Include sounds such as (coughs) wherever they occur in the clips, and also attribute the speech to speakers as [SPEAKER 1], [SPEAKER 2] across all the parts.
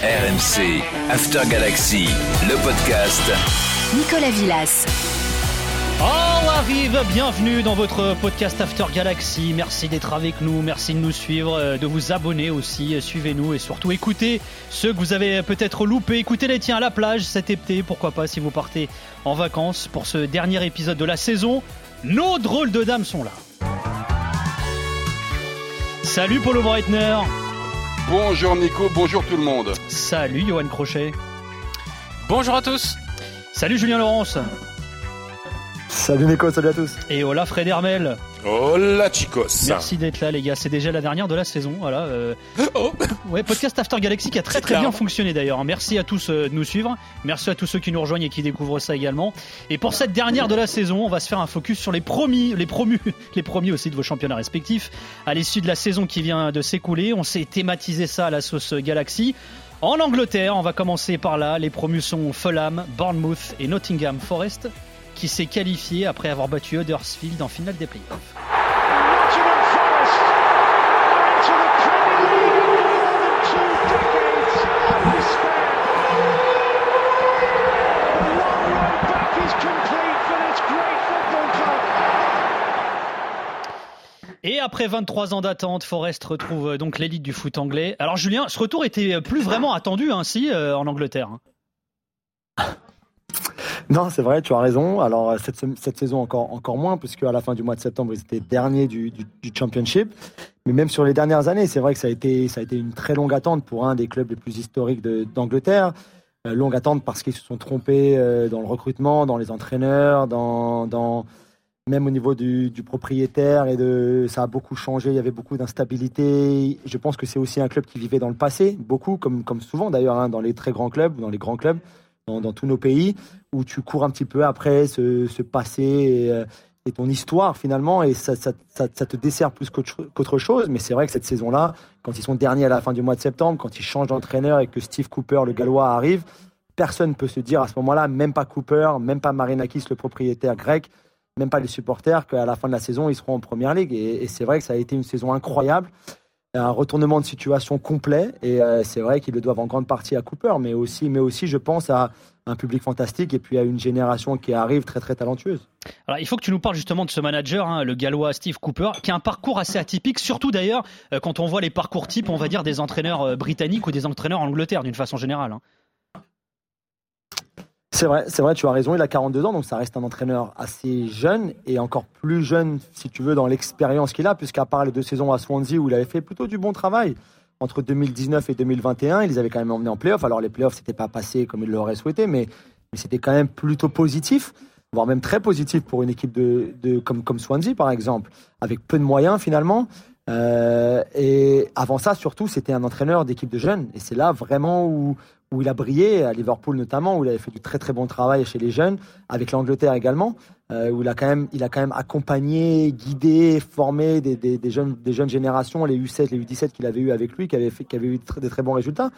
[SPEAKER 1] RMC, After Galaxy, le podcast.
[SPEAKER 2] Nicolas Villas.
[SPEAKER 3] Oh, arrive, bienvenue dans votre podcast After Galaxy. Merci d'être avec nous, merci de nous suivre, euh, de vous abonner aussi, suivez-nous et surtout écoutez ceux que vous avez peut-être loupés. Écoutez les tiens à la plage cet été, pourquoi pas si vous partez en vacances pour ce dernier épisode de la saison. Nos drôles de dames sont là. Salut Paulo Breitner.
[SPEAKER 4] Bonjour Nico, bonjour tout le monde.
[SPEAKER 3] Salut Johan Crochet.
[SPEAKER 5] Bonjour à tous.
[SPEAKER 3] Salut Julien Laurence.
[SPEAKER 6] Salut Nico, salut à tous.
[SPEAKER 3] Et hola Fred Hermel.
[SPEAKER 4] Hola chicos.
[SPEAKER 3] Merci d'être là les gars, c'est déjà la dernière de la saison. Voilà. euh,
[SPEAKER 4] Oh.
[SPEAKER 3] Ouais, podcast After Galaxy qui a très très
[SPEAKER 4] clair.
[SPEAKER 3] bien fonctionné d'ailleurs. Merci à tous euh, de nous suivre. Merci à tous ceux qui nous rejoignent et qui découvrent ça également. Et pour cette dernière de la saison, on va se faire un focus sur les promis, les promus, (laughs) les premiers aussi de vos championnats respectifs. À l'issue de la saison qui vient de s'écouler, on s'est thématisé ça à la sauce Galaxy. En Angleterre, on va commencer par là. Les promus sont Fulham, Bournemouth et Nottingham Forest qui s'est qualifié après avoir battu Huddersfield en finale des playoffs. Et après 23 ans d'attente, Forest retrouve euh, donc l'élite du foot anglais. Alors Julien, ce retour était plus vraiment attendu ainsi en Angleterre.
[SPEAKER 6] Non, c'est vrai, tu as raison. Alors, euh, cette, cette saison, encore, encore moins, puisque à la fin du mois de septembre, ils étaient derniers du, du, Championship. Mais même sur les dernières années, c'est vrai que ça a, été, ça a été une très longue attente pour un des clubs les plus historiques d'Angleterre. Euh, longue attente parce qu'ils se sont trompés euh, dans le recrutement, dans les entraîneurs, dans, dans, même au niveau du, du propriétaire. Et de, ça a beaucoup changé, il y avait beaucoup d'instabilité. Je pense que c'est aussi un club qui vivait dans le passé, beaucoup, comme, comme souvent d'ailleurs, hein, dans les très grands clubs, ou dans les grands clubs, dans, tous nos pays où tu cours un petit peu après ce, passé et, euh, et ton histoire finalement, et ça, te dessert plus qu'autre chose. Mais c'est vrai que cette saison-là, quand ils sont derniers à la fin du mois de septembre, quand ils changent d'entraîneur et que Steve Cooper, le gallois, arrive, personne ne peut se dire à ce moment-là, même pas Cooper, même pas Marinakis, le propriétaire grec, même pas les supporters, qu'à la fin de la saison, ils seront en première ligue. Et c'est vrai que ça a été une saison incroyable un retournement de situation complet et euh, c'est vrai qu'ils le doivent en grande partie à Cooper mais aussi mais aussi je pense à un public fantastique et puis à une génération qui arrive très très talentueuse.
[SPEAKER 3] Alors il faut que tu nous parles justement de ce manager, hein, le gallois Steve Cooper, qui a un parcours assez atypique, surtout d'ailleurs euh, quand on voit les parcours types, on va dire, des entraîneurs euh, britanniques ou des entraîneurs en Angleterre d'une façon générale. hein.
[SPEAKER 6] C'est vrai, c'est vrai, tu as raison, il a 42 ans donc ça reste un entraîneur assez jeune et encore plus jeune si tu veux dans l'expérience qu'il a puisqu'à part les deux saisons à Swansea où il avait fait plutôt du bon travail entre 2019 et 2021, ils avaient quand même emmenés en playoff. Alors les playoffs c'était pas passé comme il l'aurait souhaité mais, mais c'était quand même plutôt positif voire même très positif pour une équipe de, de comme, comme Swansea par exemple, avec peu de moyens finalement. Euh, et avant ça, surtout, c'était un entraîneur d'équipe de jeunes. Et c'est là vraiment où, où il a brillé, à Liverpool notamment, où il avait fait du très très bon travail chez les jeunes, avec l'Angleterre également, euh, où il a, quand même, il a quand même accompagné, guidé, formé des, des, jeunes, des jeunes générations, les U7, les U17 qu'il avait eu avec lui, qui avaient, fait, eu des très bons résultats.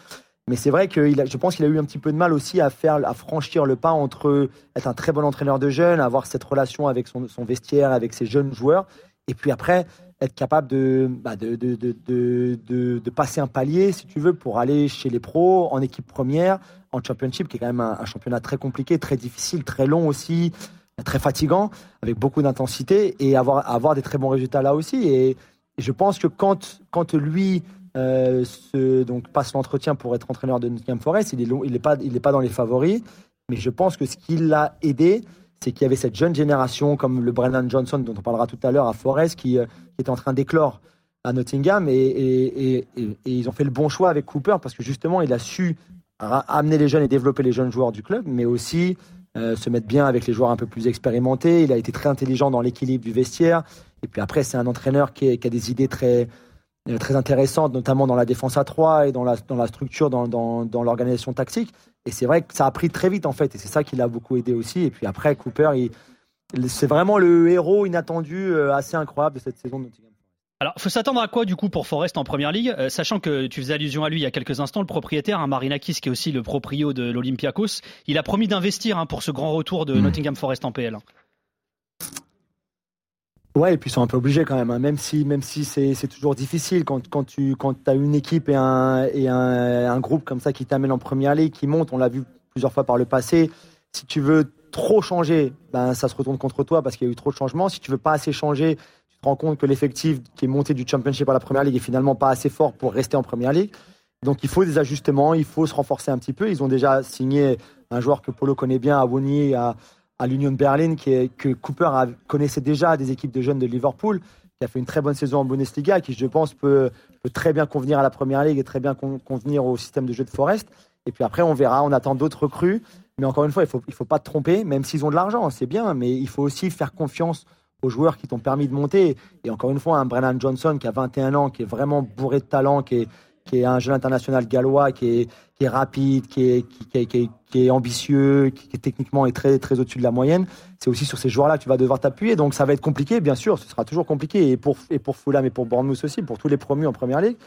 [SPEAKER 6] Mais c'est vrai que je pense qu'il a eu un petit peu de mal aussi à faire, à franchir le pas entre être un très bon entraîneur de jeunes, avoir cette relation avec son, son vestiaire, avec ses jeunes joueurs, et puis après être capable de, bah, de, de, de, de, de- passer un palier, si tu veux, pour aller chez les pros, en équipe première, en championship, qui est quand même un, championnat très compliqué, très difficile, très long aussi, très fatigant, avec beaucoup d'intensité, et avoir, avoir des très bons résultats là aussi. Et, je pense que quand, quand lui euh, donc, passe l'entretien pour être entraîneur de Nottingham Forest, il n'est il pas, pas dans les favoris, mais je pense que ce qui l'a aidé, c'est qu'il y avait cette jeune génération comme le Brennan Johnson dont on parlera tout à l'heure à Forest qui, euh, qui était en train d'éclore à Nottingham. Et, ils ont fait le bon choix avec Cooper parce que justement il a su amener les jeunes et développer les jeunes joueurs du club mais aussi euh, se mettre bien avec les joueurs un peu plus expérimentés. Il a été très intelligent dans l'équilibre du vestiaire. Et puis après c'est un entraîneur qui, est- a des idées très très intéressantes notamment dans la défense à 3 et dans la, dans la structure dans, dans, dans l'organisation tactique et c'est vrai que ça a pris très vite en fait, et c'est ça qui l'a beaucoup aidé aussi. Et puis après, Cooper, c'est vraiment le héros inattendu, euh, assez incroyable de cette saison de Nottingham.
[SPEAKER 3] Alors, faut s'attendre à quoi du coup pour Forest en première ligue, euh, sachant que tu faisais allusion à lui il y a quelques instants, le propriétaire, hein, Marinakis, qui est aussi le proprio de l'Olympiakos, il a promis d'investir hein, pour ce grand retour de
[SPEAKER 6] Mhm.
[SPEAKER 3] Nottingham Forest en PL.
[SPEAKER 6] Ouais, et puis ils sont un peu obligés quand même, hein. même si, même si c'est, toujours difficile quand, quand tu quand as une équipe et, un, et un, un groupe comme ça qui t'amène en première ligue, qui monte, on l'a vu plusieurs fois par le passé. Si tu veux trop changer, ben, ça se retourne contre toi parce qu'il y a eu trop de changements. Si tu veux pas assez changer, tu te rends compte que l'effectif qui est monté du championship à la première ligue est finalement pas assez fort pour rester en première ligue. Donc il faut des ajustements, il faut se renforcer un petit peu. Ils ont déjà signé un joueur que Polo connaît bien, Awoni, à, à l'Union de Berlin, qui est, que Cooper connaissait déjà des équipes de jeunes de Liverpool, qui a fait une très bonne saison en Bundesliga, qui je pense peut, très bien convenir à la première ligue et très bien con- convenir au système de jeu de Forest. Et puis après, on verra, on attend d'autres recrues. Mais encore une fois, il faut, il faut pas te tromper, même s'ils ont de l'argent, c'est bien, mais il faut aussi faire confiance aux joueurs qui t'ont permis de monter. Et encore une fois, un Brennan Johnson qui a 21 ans, qui est vraiment bourré de talent, qui est, qui est un jeune international gallois, qui est, rapide, qui est, qui, qui est, ambitieux, qui, techniquement est très, très au-dessus de la moyenne. C'est aussi sur ces joueurs-là que tu vas devoir t'appuyer. Donc ça va être compliqué, bien sûr, ce sera toujours compliqué, et pour, et pour Fulham et pour Bournemouth aussi, pour tous les promus en première ligue.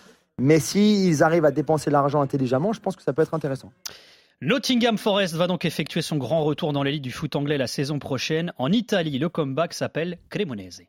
[SPEAKER 6] Mais s'ils arrivent à dépenser l'argent intelligemment, je pense que ça peut être intéressant.
[SPEAKER 3] Nottingham Forest va donc effectuer son grand retour dans l'élite du foot anglais la saison prochaine. En Italie, le comeback s'appelle Cremonese.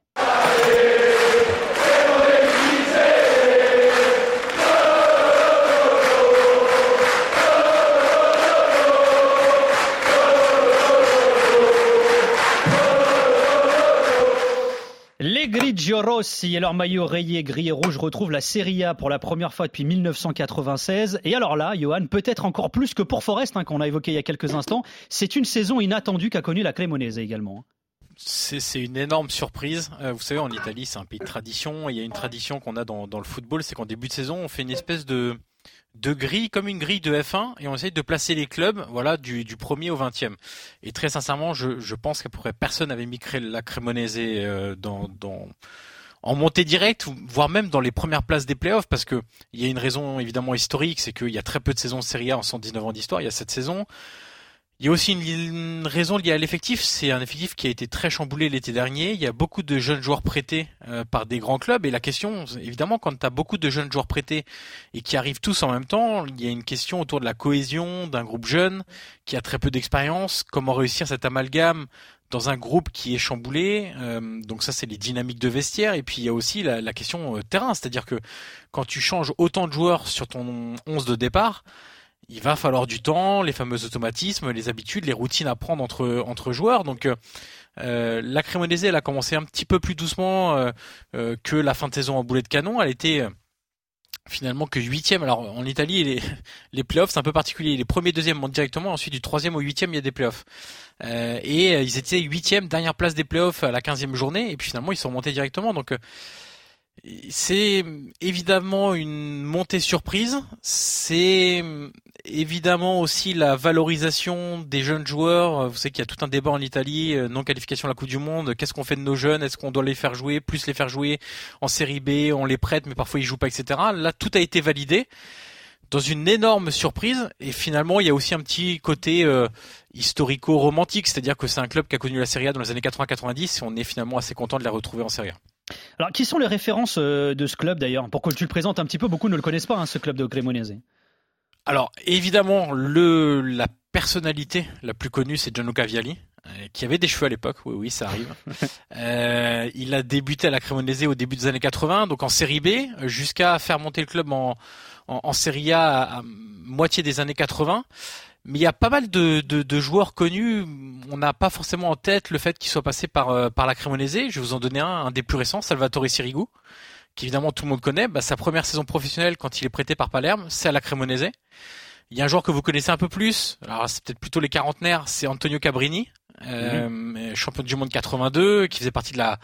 [SPEAKER 3] Les Grigio Rossi et leur maillot rayé gris et rouge retrouvent la Serie A pour la première fois depuis 1996. Et alors là, Johan, peut-être encore plus que pour Forest, hein, qu'on a évoqué il y a quelques instants, c'est une saison inattendue qu'a connue la Cremonese également. hein.
[SPEAKER 5] C'est une énorme surprise. Euh, vous savez, en Italie, c'est un pays de tradition. Il y a une tradition qu'on a dans le football, c'est qu'en début de saison, on fait une espèce de, de grille, comme une grille de F1, et on essaye de placer les clubs voilà, du, du premier au 20e. Et très sincèrement, je, je pense qu'à peu près personne n'avait mis la Cremonese euh, dans, dans, en montée directe, voire même dans les premières places des playoffs, parce que il y a une raison évidemment historique, c'est qu'il y a très peu de saisons de Serie A en 119 ans d'histoire, il y a cette saison. Il y a aussi une, raison liée à l'effectif, c'est un effectif qui a été très chamboulé l'été dernier. Il y a beaucoup de jeunes joueurs prêtés euh, par des grands clubs. Et la question, évidemment, quand tu as beaucoup de jeunes joueurs prêtés et qui arrivent tous en même temps, il y a une question autour de la cohésion d'un groupe jeune qui a très peu d'expérience. Comment réussir cet amalgame dans un groupe qui est chamboulé? Euh, Donc ça, c'est les dynamiques de vestiaire. Et puis il y a aussi la, la question euh, terrain, c'est-à-dire que quand tu changes autant de joueurs sur ton 11 de départ, il va falloir du temps, les fameux automatismes, les habitudes, les routines à prendre entre entre joueurs. Donc euh, euh, la Cremonese, elle a commencé un petit peu plus doucement euh, euh, que la fin de saison en boulet de canon. Elle était euh, finalement que huitième. Alors en Italie, les, (laughs) les playoffs, c'est un peu particulier. Les premiers, deuxièmes montent directement. Ensuite, du troisième au huitième, il y a des playoffs. Euh, et ils étaient huitième, dernière place des playoffs à la quinzième journée. Et puis finalement, ils sont montés directement. Donc c'est évidemment une montée surprise. C'est évidemment aussi la valorisation des jeunes joueurs. Vous savez qu'il y a tout un débat en Italie, euh, non qualification à la Coupe du Monde. Qu'est-ce qu'on fait de nos jeunes? Est-ce qu'on doit les faire jouer, plus les faire jouer en série B On les prête, mais parfois ils jouent pas, etc. Là, tout a été validé dans une énorme surprise. Et finalement, il y a aussi un petit côté euh, historico-romantique, c'est-à-dire que c'est un club qui a connu la Serie A dans les années 80-90 et on est finalement assez content de la retrouver en Serie A.
[SPEAKER 3] Alors, qui sont les références euh, de ce club d'ailleurs? Pour que tu le présentes un petit peu, beaucoup ne le connaissent pas, hein, ce club de Cremonese.
[SPEAKER 5] Alors évidemment, le la personnalité la plus connue, c'est Gianluca Vialli, euh, qui avait des cheveux à l'époque. Oui, oui, ça arrive. (laughs) Euh, il a débuté à la Cremonese au début des années 80, donc en Série B, jusqu'à faire monter le club en en, en Serie A à, à moitié des années 80. Mais il y a pas mal de, de, de joueurs connus. On n'a pas forcément en tête le fait qu'il soit passé par euh, par la Cremonese. Je vais vous en donner un, un des plus récents, Salvatore Sirigu, qui évidemment tout le monde connaît. Bah, sa première saison professionnelle, quand il est prêté par Palerme, c'est à la Cremonese. Il y a un joueur que vous connaissez un peu plus. Alors c'est peut-être plutôt les quarantenaires. C'est Antonio Cabrini, euh, champion du monde 82, qui faisait partie de la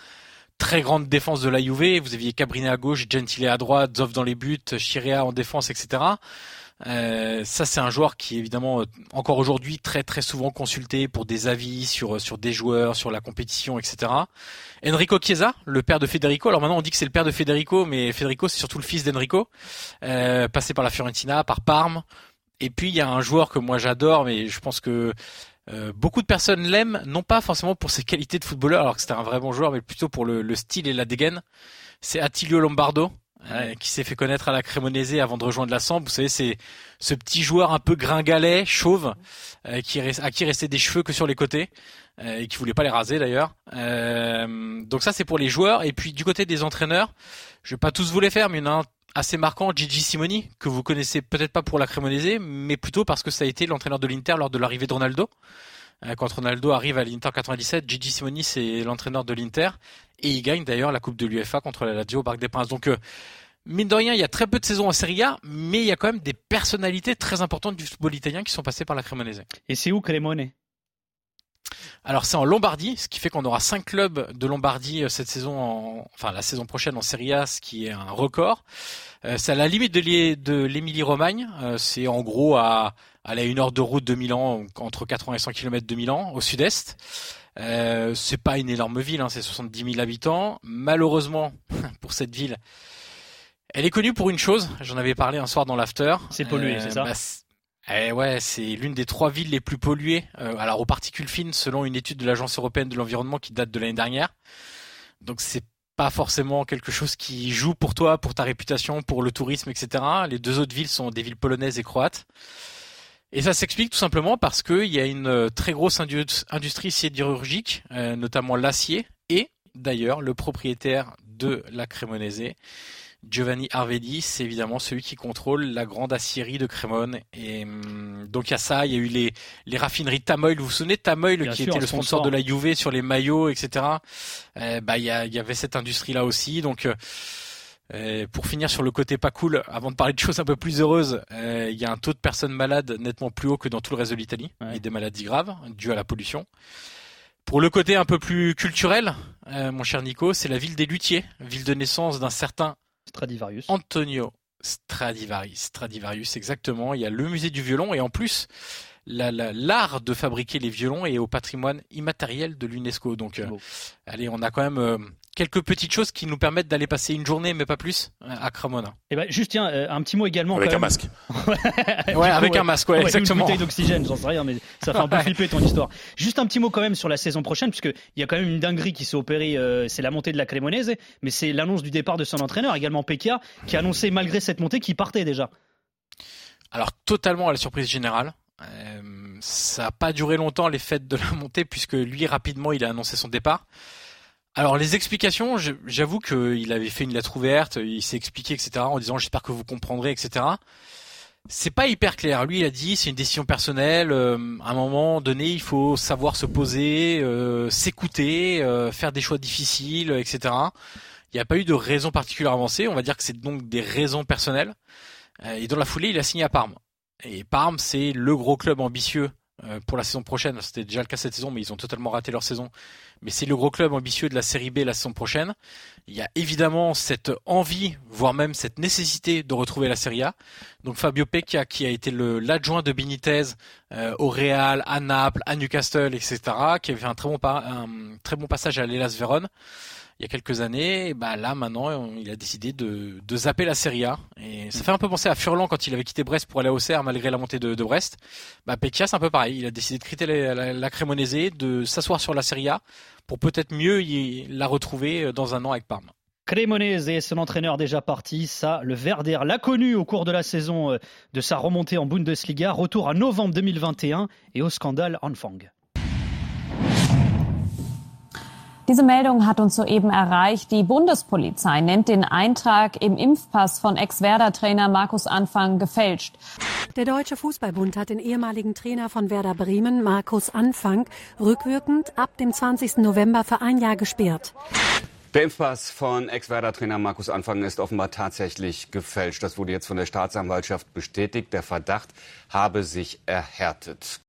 [SPEAKER 5] très grande défense de la Juve. Vous aviez Cabrini à gauche, Gentile à droite, Zoff dans les buts, Chirea en défense, etc. Euh, ça, c'est un joueur qui est évidemment euh, encore aujourd'hui très très souvent consulté pour des avis sur sur des joueurs, sur la compétition, etc. Enrico Chiesa, le père de Federico. Alors maintenant, on dit que c'est le père de Federico, mais Federico, c'est surtout le fils d'Enrico, euh, passé par la Fiorentina, par Parme. Et puis il y a un joueur que moi j'adore, mais je pense que euh, beaucoup de personnes l'aiment, non pas forcément pour ses qualités de footballeur, alors que c'était un vrai bon joueur, mais plutôt pour le, le style et la dégaine. C'est Attilio Lombardo. Euh, qui s'est fait connaître à la Cremonese avant de rejoindre la Samp. Vous savez, c'est ce petit joueur un peu gringalet, chauve, euh, qui à qui restait des cheveux que sur les côtés euh, et qui voulait pas les raser d'ailleurs. Euh, donc ça, c'est pour les joueurs. Et puis du côté des entraîneurs, je vais pas tous vous les faire, mais il y en a un assez marquant, Gigi Simoni, que vous connaissez peut-être pas pour la Cremonese, mais plutôt parce que ça a été l'entraîneur de l'Inter lors de l'arrivée de Ronaldo. Euh, Quand Ronaldo arrive à l'Inter 97, Gigi Simoni c'est l'entraîneur de l'Inter et il gagne d'ailleurs la Coupe de l'UEFA contre la Lazio au Parc des Princes. Donc euh, mine de rien, il y a très peu de saisons en Serie A, mais il y a quand même des personnalités très importantes du football italien qui sont passées par la Cremonese.
[SPEAKER 3] Et c'est où Cremone?
[SPEAKER 5] Alors c'est en Lombardie, ce qui fait qu'on aura cinq clubs de Lombardie euh, cette saison, en, enfin la saison prochaine en Serie A, ce qui est un record. Euh, c'est à la limite de l'I- de l'Émilie-Romagne. Euh, c'est en gros à, à la une heure de route de Milan, entre 80 et 100 km de Milan, au sud-est. Euh, c'est pas une énorme ville, hein, c'est 70 000 habitants. Malheureusement (laughs) pour cette ville, elle est connue pour une chose. J'en avais parlé un soir dans l'after.
[SPEAKER 3] C'est pollué, c'est ça?
[SPEAKER 5] bah, eh ouais, c'est l'une des trois villes les plus polluées. euh, alors aux particules fines, selon une étude de l'Agence européenne de l'environnement qui date de l'année dernière. Donc c'est pas forcément quelque chose qui joue pour toi, pour ta réputation, pour le tourisme, etc. Les deux autres villes sont des villes polonaises et croates. Et ça s'explique tout simplement parce qu'il y a une euh, très grosse indu- industrie sidérurgique, euh, notamment l'acier, et d'ailleurs le propriétaire de la Cremonese, Giovanni Arvedi, c'est évidemment celui qui contrôle la grande aciérie de Crémone. Et hum, donc il y a ça, il y a eu les, les raffineries Tamoil. Vous vous souvenez de Tamoil
[SPEAKER 3] Bien
[SPEAKER 5] qui
[SPEAKER 3] sûr,
[SPEAKER 5] était le
[SPEAKER 3] sponsor.
[SPEAKER 5] sponsor de la Juve sur les maillots, etc. Euh, bah il y, a- il y avait cette industrie là aussi. Donc euh, euh, pour finir sur le côté pas cool, avant de parler de choses un peu plus heureuses, euh, il y a un taux de personnes malades nettement plus haut que dans tout le reste de l'Italie
[SPEAKER 3] Ouais.
[SPEAKER 5] et des maladies graves dues à la pollution. Pour le côté un peu plus culturel, euh, mon cher Nico, c'est la ville des luthiers, ville de naissance d'un certain
[SPEAKER 3] Stradivarius.
[SPEAKER 5] Antonio Stradivari. Stradivarius, exactement. Il y a le musée du violon et en plus, la- la- l'art de fabriquer les violons est au patrimoine immatériel de l'UNESCO. Donc, euh, allez, on a quand même euh, quelques petites choses qui nous permettent d'aller passer une journée, mais pas plus, à Cremona.
[SPEAKER 3] Et ben juste tiens, euh, un petit mot également.
[SPEAKER 4] Avec
[SPEAKER 3] quand
[SPEAKER 4] un
[SPEAKER 3] même.
[SPEAKER 4] masque. (laughs)
[SPEAKER 5] Ouais,
[SPEAKER 3] coup,
[SPEAKER 5] avec
[SPEAKER 3] ouais.
[SPEAKER 5] un masque, ouais,
[SPEAKER 3] Ouais, Une
[SPEAKER 5] exactement.
[SPEAKER 3] bouteille d'oxygène, j'en sais rien, mais ça fait un peu flipper ton histoire. Juste un petit mot quand même sur la saison prochaine, puisque il y a quand même une dinguerie qui s'est opérée. euh, c'est la montée de la Cremonese, mais c'est l'annonce du départ de son entraîneur, également Pekka, qui a annoncé malgré cette montée qu'il partait déjà.
[SPEAKER 5] Alors, totalement à la surprise générale. Euh, ça n'a pas duré longtemps les fêtes de la montée, puisque lui, rapidement, il a annoncé son départ. Alors, les explications, j'avoue qu'il avait fait une lettre ouverte, il s'est expliqué, etc., en disant j'espère que vous comprendrez, etc. C'est pas hyper clair. Lui, il a dit c'est une décision personnelle. euh, à un moment donné, il faut savoir se poser, euh, s'écouter, euh, faire des choix difficiles, etc. Il n'y a pas eu de raison particulière avancée. On va dire que c'est donc des raisons personnelles. Et dans la foulée, il a signé à Parme. Et Parme, c'est le gros club ambitieux pour la saison prochaine. C'était déjà le cas cette saison, mais ils ont totalement raté leur saison. Mais c'est le gros club ambitieux de la Série B la saison prochaine. Il y a évidemment cette envie, voire même cette nécessité de retrouver la Serie A. Donc Fabio Pecchia, qui a été l'adjoint de Benitez euh, au Real, à Naples, à Newcastle, etc., qui avait fait un très bon, un très bon passage à l'Elas Vérone il y a quelques années, bah là maintenant il a décidé de, zapper la Serie A. Et ça fait un peu penser à Furlan quand il avait quitté Brest pour aller au Auxerre malgré la montée de, Brest. Bah c'est un peu pareil, il a décidé de quitter la, la, de s'asseoir sur la Serie A pour peut-être mieux y- la retrouver euh, dans un an avec Parme.
[SPEAKER 3] Cremonese et son entraîneur déjà parti, ça, le Verder l'a connu au cours de la saison euh, de sa remontée en Bundesliga. Retour à novembre 2021 et au scandale Anfang.
[SPEAKER 7] Diese Meldung hat uns soeben erreicht. Die Bundespolizei nennt den Eintrag im Impfpass von Ex-Werder-Trainer Markus Anfang gefälscht.
[SPEAKER 8] Der Deutsche Fußballbund hat den ehemaligen Trainer von Werder Bremen, Markus Anfang, rückwirkend ab dem 20. November für ein Jahr gesperrt.
[SPEAKER 9] Der Impfpass von Ex-Werder-Trainer Markus Anfang ist offenbar tatsächlich gefälscht. Das wurde jetzt von der Staatsanwaltschaft bestätigt. Der Verdacht habe sich erhärtet.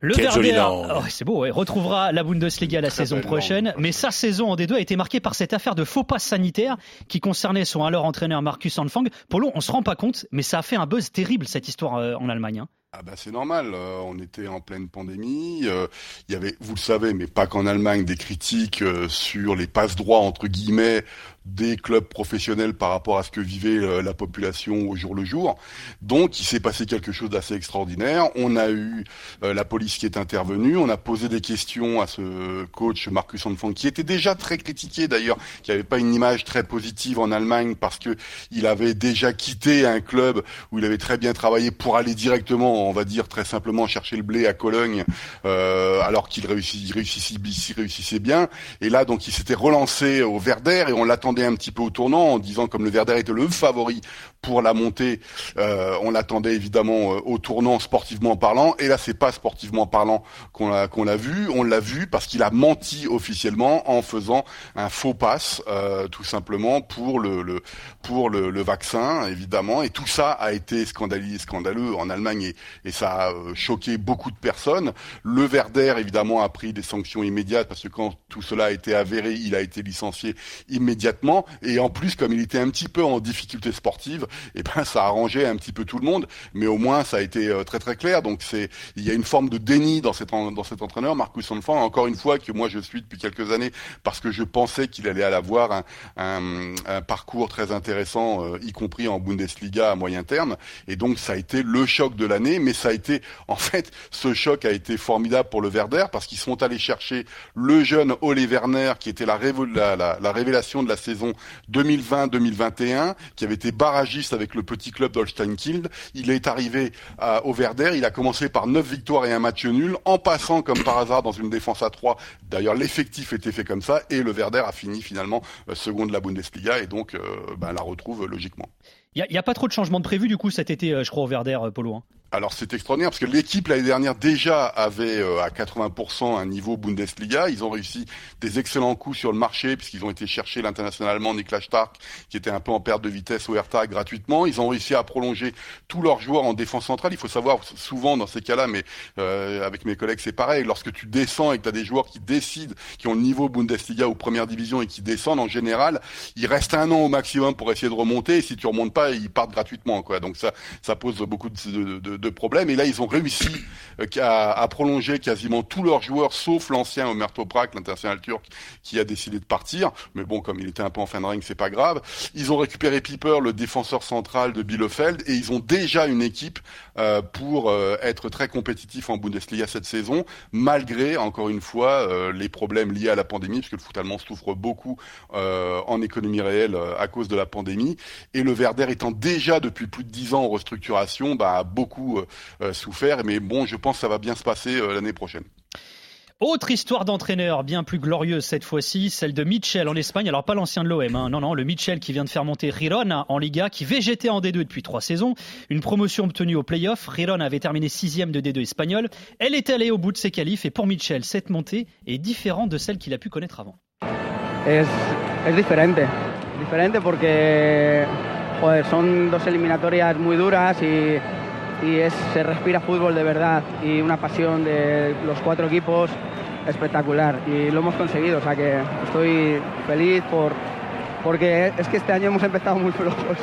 [SPEAKER 3] Le
[SPEAKER 4] Quel
[SPEAKER 3] Werder, oh, c'est beau, ouais, retrouvera la Bundesliga la saison
[SPEAKER 4] langue.
[SPEAKER 3] prochaine, mais sa saison en D2 a été marquée par cette affaire de faux pass sanitaire qui concernait son alors entraîneur Marcus Anfang. Polo, on se rend pas compte, mais ça a fait un buzz terrible cette histoire euh, en Allemagne. hein.
[SPEAKER 4] Ah bah c'est normal, euh, on était en pleine pandémie, euh, il y avait, vous le savez, mais pas qu'en Allemagne, des critiques euh, sur les passes droits entre guillemets des clubs professionnels par rapport à ce que vivait euh, la population au jour le jour. Donc il s'est passé quelque chose d'assez extraordinaire. On a eu euh, la police qui est intervenue, on a posé des questions à ce coach Marcus Anfang qui était déjà très critiqué d'ailleurs, qui n'avait pas une image très positive en Allemagne parce que il avait déjà quitté un club où il avait très bien travaillé pour aller directement, on va dire très simplement chercher le blé à Cologne, euh, alors qu'il réussissait, réussissait, réussissait bien. Et là donc il s'était relancé au Verder et on l'attendait un petit peu au tournant en disant comme le Verder était le favori pour la montée, euh, on l'attendait évidemment euh, au tournant sportivement parlant. Et là, c'est pas sportivement parlant qu'on l'a qu'on l'a vu. On l'a vu parce qu'il a menti officiellement en faisant un faux pass, euh, tout simplement pour le, le pour le, le, vaccin, évidemment. Et tout ça a été scandaleux, scandaleux en Allemagne et, et ça a euh, choqué beaucoup de personnes. Le Verder, évidemment, a pris des sanctions immédiates parce que quand tout cela a été avéré, il a été licencié immédiatement. Et en plus, comme il était un petit peu en difficulté sportive, et eh ben ça a arrangé un petit peu tout le monde. Mais au moins, ça a été euh, très très clair. Donc c'est, il y a une forme de déni dans cet dans cet entraîneur, Marcus Anfang. Encore une fois, que moi je suis depuis quelques années parce que je pensais qu'il allait avoir un, un, un, parcours très intéressant, euh, y compris en Bundesliga à moyen terme. Et donc ça a été le choc de l'année. Mais ça a été, (laughs) en fait, ce choc a été formidable pour le Werder parce qu'ils sont allés chercher le jeune Ole Werner qui était la, la, la, la révélation de la saison 2020-2021, qui avait été avec le petit club d'Holstein Kiel. Il est arrivé à, au Werder, il a commencé par 9 victoires et un match nul, en passant comme par hasard dans une défense à 3. D'ailleurs, l'effectif était fait comme ça, et le Werder a fini finalement euh, second de la Bundesliga, et donc euh, ben, la retrouve logiquement.
[SPEAKER 3] Il n'y a, pas trop de changements de prévu du coup cet été, euh, je crois, au Werder, Polo. Hein?
[SPEAKER 4] Alors c'est extraordinaire parce que l'équipe l'année dernière déjà avait euh, à 80% un niveau Bundesliga. Ils ont réussi des excellents coups sur le marché puisqu'ils ont été chercher l'international allemand Niklas Stark qui était un peu en perte de vitesse au Hertha gratuitement. Ils ont réussi à prolonger tous leurs joueurs en défense centrale. Il faut savoir souvent dans ces cas-là, mais euh, avec mes collègues c'est pareil. Lorsque tu descends et que tu as des joueurs qui décident, qui ont le niveau Bundesliga ou première division et qui descendent en général, il reste un an au maximum pour essayer de remonter. Et si tu remontes pas, ils partent gratuitement. Donc ça, pose beaucoup de problèmes. Et là, ils ont réussi à, à, prolonger quasiment tous leurs joueurs, sauf l'ancien Omer Toprak, l'international turc, qui a décidé de partir. Mais bon, comme il était un peu en fin de règne, c'est pas grave. Ils ont récupéré Piper, le défenseur central de Bielefeld, et ils ont déjà une équipe euh, pour euh, être très compétitif en Bundesliga cette saison, malgré, encore une fois, euh, les problèmes liés à la pandémie, puisque le foot allemand souffre beaucoup en économie réelle à cause de la pandémie. Et le Werder étant déjà depuis plus de dix ans en restructuration, bah, beaucoup euh, souffert. Mais bon, je pense que ça va bien se passer euh, l'année prochaine.
[SPEAKER 3] Autre histoire d'entraîneur, bien plus glorieuse cette fois-ci, celle de Mitchell en Espagne. Alors pas l'ancien de l'OM, hein. non, non, le Mitchell qui vient de faire monter Girona en Liga, qui végétait en D2 depuis trois saisons. Une promotion obtenue au play-off. Girona avait terminé sixième de D2 espagnol. Elle est allée au bout de ses qualifs et pour Mitchell, cette montée est différente de celle qu'il a pu connaître avant.
[SPEAKER 10] Es, es diferente, diferente porque joder, son dos eliminatorias muy duras y y es, se respira fútbol de verdad y una pasión de los cuatro equipos espectacular y lo hemos conseguido, o sea que estoy feliz por, porque es que este año hemos empezado muy flojos.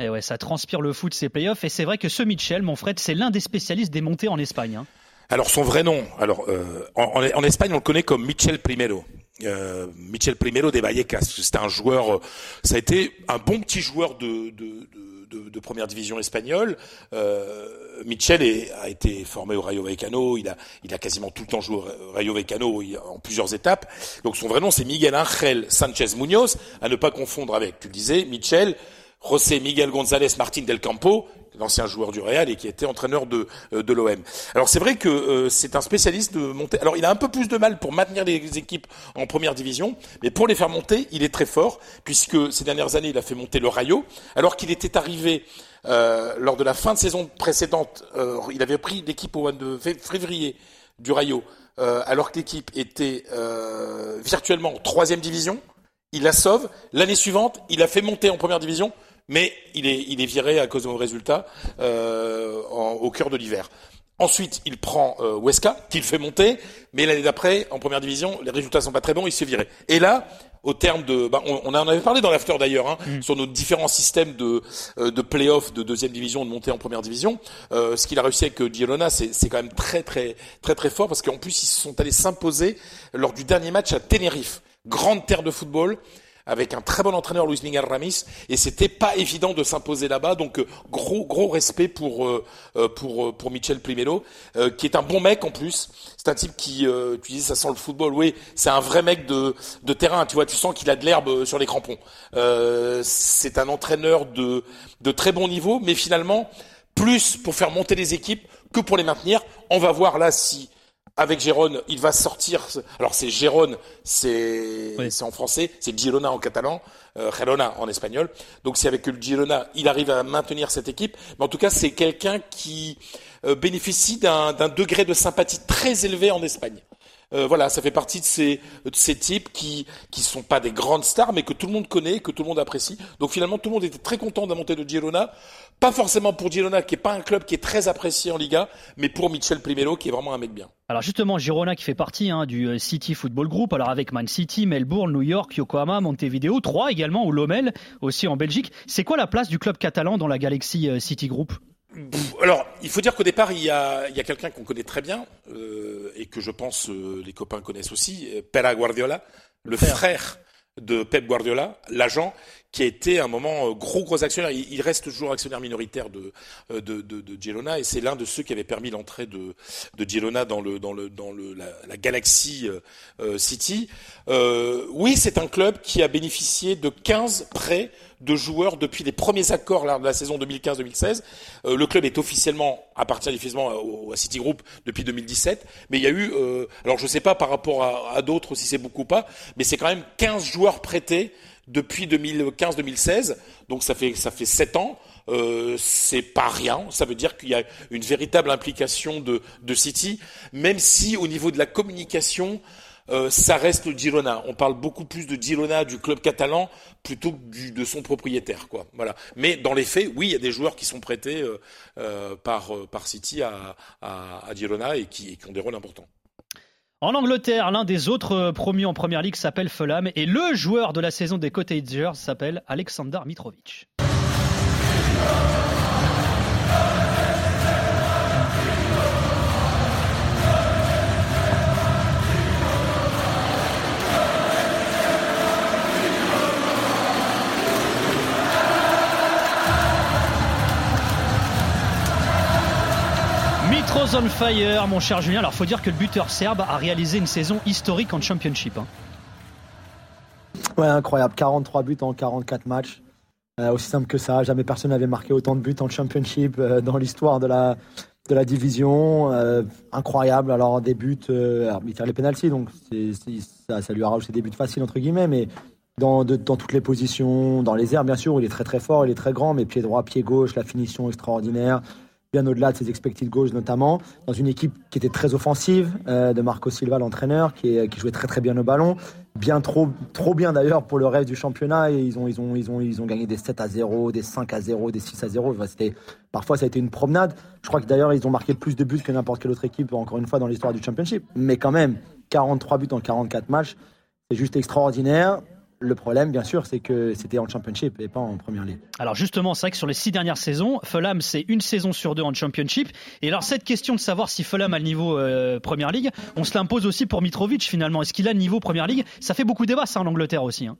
[SPEAKER 3] Et ouais, ça transpire le foot, ces playoffs. Et c'est vrai que ce Mitchell, mon Fred, c'est l'un des spécialistes des montées en Espagne. Hein.
[SPEAKER 11] Alors son vrai nom, alors euh, en, en, Espagne on le connaît comme Michel Primero. Euh, Michel Primero de Vallecas. C'était un joueur, ça a été un bon petit joueur de, de, de, de, de première division espagnole. Euh, Michel est, a été formé au Rayo Vallecano. Il a, il a quasiment tout le temps joué au Rayo Vallecano en plusieurs étapes. Donc son vrai nom, c'est Miguel Ángel Sanchez Munoz, à ne pas confondre avec, tu le disais, Michel. José Miguel González Martín del Campo, l'ancien joueur du Real et qui était entraîneur de, de l'OM. Alors c'est vrai que euh, c'est un spécialiste de monter. Alors il a un peu plus de mal pour maintenir les équipes en première division, mais pour les faire monter, il est très fort puisque ces dernières années il a fait monter le Rayo, alors qu'il était arrivé euh, lors de la fin de saison précédente, euh, il avait pris l'équipe au mois de février du Rayo, euh, alors que l'équipe était virtuellement en troisième division. Il la sauve. L'année suivante, il a fait monter en première division mais il est, il est viré à cause de nos résultats euh, en, au cœur de l'hiver. Ensuite, il prend euh, Huesca, qu'il fait monter, mais l'année d'après, en première division, les résultats sont pas très bons, il se fait virer. Et là, au terme de, bah, on, on en avait parlé dans l'after d'ailleurs, hein,
[SPEAKER 3] Mm.
[SPEAKER 11] sur nos différents systèmes de euh, de play-off de deuxième division, de montée en première division. Euh, ce qu'il a réussi avec euh, Girona, c'est c'est quand même très très très très fort parce qu'en plus ils se sont allés s'imposer lors du dernier match à Tenerife, grande terre de football avec un très bon entraîneur Luis Miguel Ramis et c'était pas évident de s'imposer là-bas. Donc euh, gros gros respect pour euh, euh, pour pour Michel Primero euh, qui est un bon mec en plus. C'est un type qui tu dis ça sent le football. Oui c'est un vrai mec de de terrain. Tu vois tu sens qu'il a de l'herbe sur les crampons. C'est un entraîneur de de très bon niveau mais finalement plus pour faire monter les équipes que pour les maintenir. On va voir là si avec Gérone, il va sortir. Alors c'est Gérone, c'est c'est en français, c'est Girona en catalan, euh, Girona en espagnol. Donc c'est avec le Girona, il arrive à maintenir cette équipe. Mais en tout cas, c'est quelqu'un qui euh, bénéficie d'un d'un degré de sympathie très élevé en Espagne. Euh, voilà, ça fait partie de ces, types qui qui sont pas des grandes stars, mais que tout le monde connaît, que tout le monde apprécie. Donc finalement, tout le monde était très content de la montée de Girona. Pas forcément pour Girona, qui est pas un club qui est très apprécié en Liga, mais pour Michel Primero, qui est vraiment un mec bien.
[SPEAKER 3] Alors justement, Girona qui fait partie hein, du euh, City Football Group, alors avec Man City, Melbourne, New York, Yokohama, Montevideo, 3 également, ou Lomel, aussi en Belgique. C'est quoi la place du club catalan dans la Galaxy euh, City Group?
[SPEAKER 11] Alors, il faut dire qu'au départ, il y a, a quelqu'un qu'on connaît très bien euh, et que je pense euh, les copains connaissent aussi, euh, Pera Guardiola, le frère de Pep Guardiola, l'agent qui a été à un moment euh, gros gros actionnaire. Il, reste toujours actionnaire minoritaire de euh, de, de, de Girona et c'est l'un de ceux qui avait permis l'entrée de de Girona dans le dans le dans le la, la Galaxy euh, City. Oui, c'est un club qui a bénéficié de 15 prêts de joueurs depuis les premiers accords lors de la saison 2015-2016. Euh, le club est officiellement appartient à City Group depuis 2017, mais il y a eu, alors je sais pas par rapport à, à d'autres si c'est beaucoup ou pas, mais c'est quand même 15 joueurs prêtés depuis 2015-2016, donc ça fait ça fait sept ans. Euh, c'est pas rien. Ça veut dire qu'il y a une véritable implication de, de City, même si au niveau de la communication, euh, ça reste le Girona. On parle beaucoup plus de Girona, du club catalan, plutôt que de son propriétaire, quoi. Voilà. Mais dans les faits, oui, il y a des joueurs qui sont prêtés euh, euh, par par City à, à, à Girona et qui ont des rôles importants.
[SPEAKER 3] En Angleterre, l'un des autres euh, promus en Première Ligue s'appelle Fulham et le joueur de la saison des Cottagers s'appelle Alexander Mitrovic. On fire, mon cher Julien. Alors, faut dire que le buteur serbe a réalisé une saison historique en Championship. hein.
[SPEAKER 6] Ouais, incroyable. 43 buts en 44 matchs. Euh, aussi simple que ça. Jamais personne n'avait marqué autant de buts en championship euh, dans l'histoire de la, de la division. Euh, incroyable. Alors, des buts, alors, il tire les pénalties, donc ça, ça lui a rajouté des buts faciles, entre guillemets, mais dans, dans toutes les positions, dans les airs, bien sûr, il est très très fort, il est très grand, mais pied droit, pied gauche, la finition extraordinaire. Bien au-delà de ses expected goals notamment, dans une équipe qui était très offensive, euh, de Marco Silva, l'entraîneur, qui, jouait très très bien au ballon, bien trop, trop bien d'ailleurs pour le reste du championnat. Et ils ont, ils ont, ils ont, ils ont gagné des 7 à 0, des 5 à 0, des 6 à 0. Enfin, c'était, parfois ça a été une promenade. Je crois que d'ailleurs ils ont marqué plus de buts que n'importe quelle autre équipe, encore une fois, dans l'histoire du championship. Mais quand même, 43 buts en 44 matchs, c'est juste extraordinaire. Le problème, bien sûr, c'est que c'était en championship et pas en première ligue.
[SPEAKER 3] Alors justement, c'est vrai que sur les six dernières saisons, Fulham c'est une saison sur deux en Championship. Et alors cette question de savoir si Fulham a le niveau euh, Première Ligue, on se l'impose aussi pour Mitrovic finalement. Est-ce qu'il a le niveau Première Ligue? Ça fait beaucoup débat ça en Angleterre aussi. hein.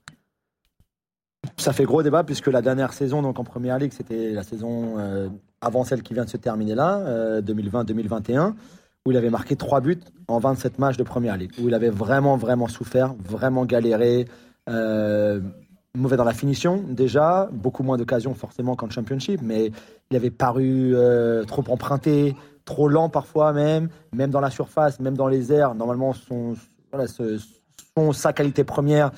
[SPEAKER 6] Ça fait gros débat puisque la dernière saison donc en première ligue, c'était la saison euh, avant celle qui vient de se terminer là, euh, 2020-2021, où il avait marqué 3 buts en 27 matchs de première ligue, où il avait vraiment, vraiment souffert, vraiment galéré, euh, mauvais dans la finition déjà, beaucoup moins d'occasions forcément qu'en championship, mais il avait paru euh, trop emprunté, trop lent parfois même, même dans la surface, même dans les airs. Normalement, son, sa qualité première,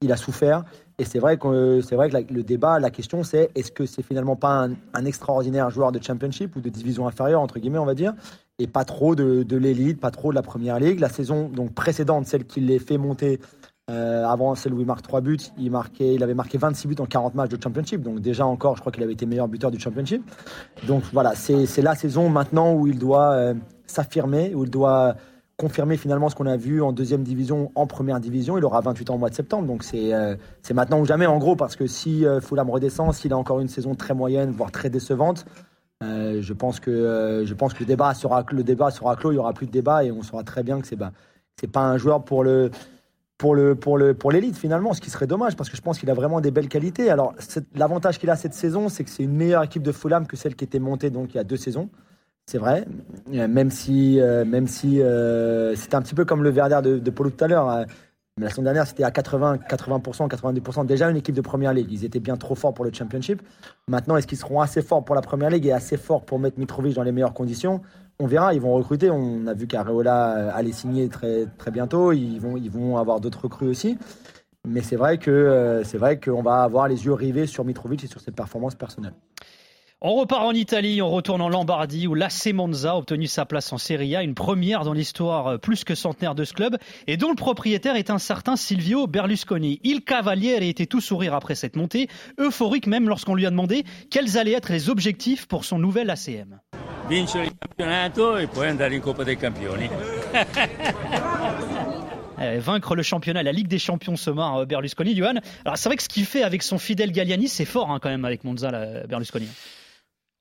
[SPEAKER 6] il a souffert. Et c'est vrai que, vrai que le débat, la question, c'est est-ce que c'est finalement pas un, extraordinaire joueur de championship ou de division inférieure, entre guillemets, on va dire, et pas trop de, de l'élite, pas trop de la première ligue. La saison donc précédente, celle qui les fait monter, Euh, avant où il marque 3 buts, il, marquait, il avait marqué 26 buts en 40 matchs de championship. Donc déjà encore, je crois qu'il avait été meilleur buteur du championship. Donc voilà, c'est la saison maintenant où il doit euh, s'affirmer, où il doit confirmer finalement ce qu'on a vu en deuxième division, en première division. Il aura 28 ans au mois de septembre, donc c'est euh, c'est maintenant ou jamais en gros, parce que si euh, Fulham redescend, s'il a encore une saison très moyenne, voire très décevante, euh, je pense que je pense que le débat sera le débat sera clos, il y aura plus de débat et on saura très bien que c'est bah, c'est pas un joueur pour le pour le pour le pour l'élite finalement, ce qui serait dommage parce que je pense qu'il a vraiment des belles qualités. Alors l'avantage qu'il a cette saison, c'est que c'est une meilleure équipe de Fulham que celle qui était montée donc il y a deux saisons. C'est vrai, Euh, même si, euh, même si euh, c'était un petit peu comme le Verder de, de tout à l'heure. euh, la saison dernière, c'était à 80, 80%, 90% déjà une équipe de première ligue. Ils étaient bien trop forts pour le championship. Maintenant, est-ce qu'ils seront assez forts pour la première ligue et assez forts pour mettre Mitrovic dans les meilleures conditions? On verra. Ils vont recruter. On a vu qu'Areola allait signer très, très bientôt. Ils vont, ils vont avoir d'autres recrues aussi. Mais c'est vrai que euh, c'est qu'on va avoir les yeux rivés sur Mitrovic et sur ses performances personnelles.
[SPEAKER 3] On repart en Italie, on retourne en Lombardie où l'AC Monza a obtenu sa place en Serie A, une première dans l'histoire euh, plus que centenaire de ce club et dont le propriétaire est un certain Silvio Berlusconi. Il Cavaliere était tout sourire après cette montée, euphorique même lorsqu'on lui a demandé quels allaient être les objectifs pour son nouvel ACM.
[SPEAKER 12] Vincere il campionato e poi andare in Coppa dei Campioni. (laughs)
[SPEAKER 3] Eh, vaincre le championnat, la Ligue des Champions se marre euh, Berlusconi, Johan. Alors c'est vrai que ce qu'il fait avec son fidèle Galliani, c'est fort hein, quand même avec Monza, là, Berlusconi.